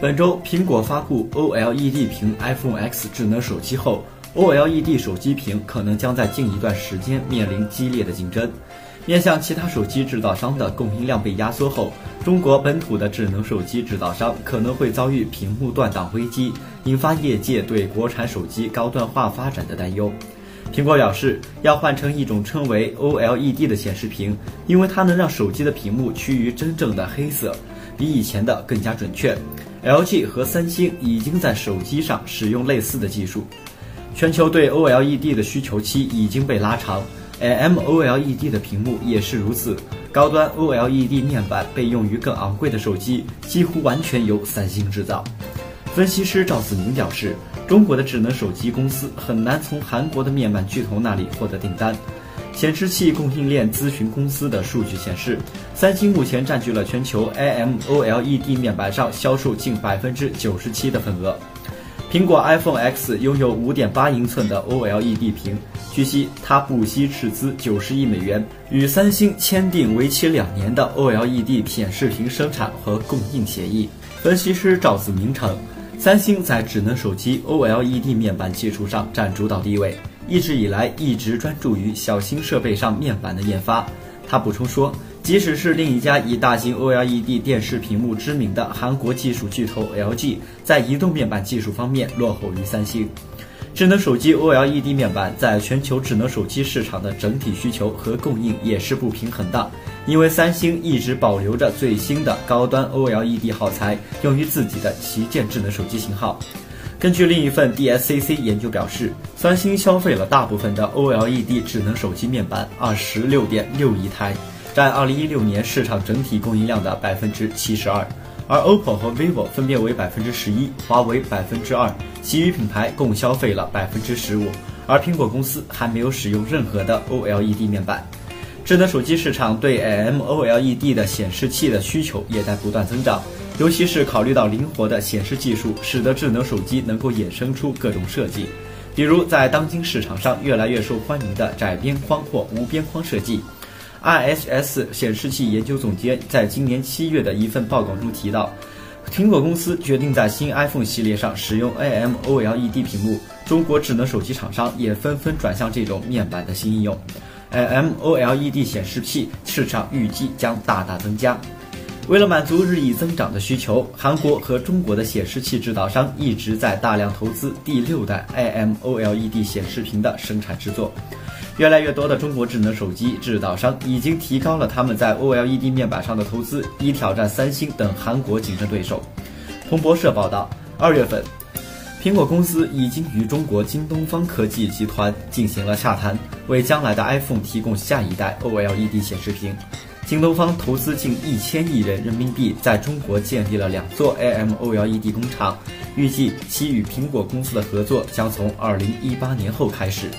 本周，苹果发布 OLED 屏 iPhone X 智能手机后，OLED 手机屏可能将在近一段时间面临激烈的竞争。面向其他手机制造商的供应量被压缩后，中国本土的智能手机制造商可能会遭遇屏幕断档危机，引发业界对国产手机高端化发展的担忧。苹果表示，要换成一种称为 OLED 的显示屏，因为它能让手机的屏幕趋于真正的黑色，比以前的更加准确。LG 和三星已经在手机上使用类似的技术，全球对 OLED 的需求期已经被拉长，AMOLED 的屏幕也是如此。高端 OLED 面板被用于更昂贵的手机，几乎完全由三星制造。分析师赵子明表示，中国的智能手机公司很难从韩国的面板巨头那里获得订单。显示器供应链咨询公司的数据显示，三星目前占据了全球 AMOLED 面板上销售近百分之九十七的份额。苹果 iPhone X 拥有5.8英寸的 OLED 屏，据悉，它不惜斥资九十亿美元，与三星签订为期两年的 OLED 显示屏生产和供应协议。分析师赵子明称，三星在智能手机 OLED 面板技术上占主导地位。一直以来一直专注于小型设备上面板的研发。他补充说，即使是另一家以大型 OLED 电视屏幕知名的韩国技术巨头 LG，在移动面板技术方面落后于三星。智能手机 OLED 面板在全球智能手机市场的整体需求和供应也是不平衡的，因为三星一直保留着最新的高端 OLED 耗材，用于自己的旗舰智能手机型号。根据另一份 DSCC 研究表示，三星消费了大部分的 OLED 智能手机面板，二十六点六亿台，占二零一六年市场整体供应量的百分之七十二。而 OPPO 和 vivo 分别为百分之十一，华为百分之二，其余品牌共消费了百分之十五。而苹果公司还没有使用任何的 OLED 面板。智能手机市场对 AMOLED 的显示器的需求也在不断增长。尤其是考虑到灵活的显示技术，使得智能手机能够衍生出各种设计，比如在当今市场上越来越受欢迎的窄边框或无边框设计。IHS 显示器研究总监在今年七月的一份报告中提到，苹果公司决定在新 iPhone 系列上使用 AMOLED 屏幕，中国智能手机厂商也纷纷转向这种面板的新应用，AMOLED 显示器市场预计将大大增加。为了满足日益增长的需求，韩国和中国的显示器制造商一直在大量投资第六代 AMOLED 显示屏的生产制作。越来越多的中国智能手机制造商已经提高了他们在 OLED 面板上的投资，以挑战三星等韩国竞争对手。彭博社报道，二月份，苹果公司已经与中国京东方科技集团进行了洽谈，为将来的 iPhone 提供下一代 OLED 显示屏。京东方投资近一千亿元人民币，在中国建立了两座 AMOLED 工厂，预计其与苹果公司的合作将从二零一八年后开始。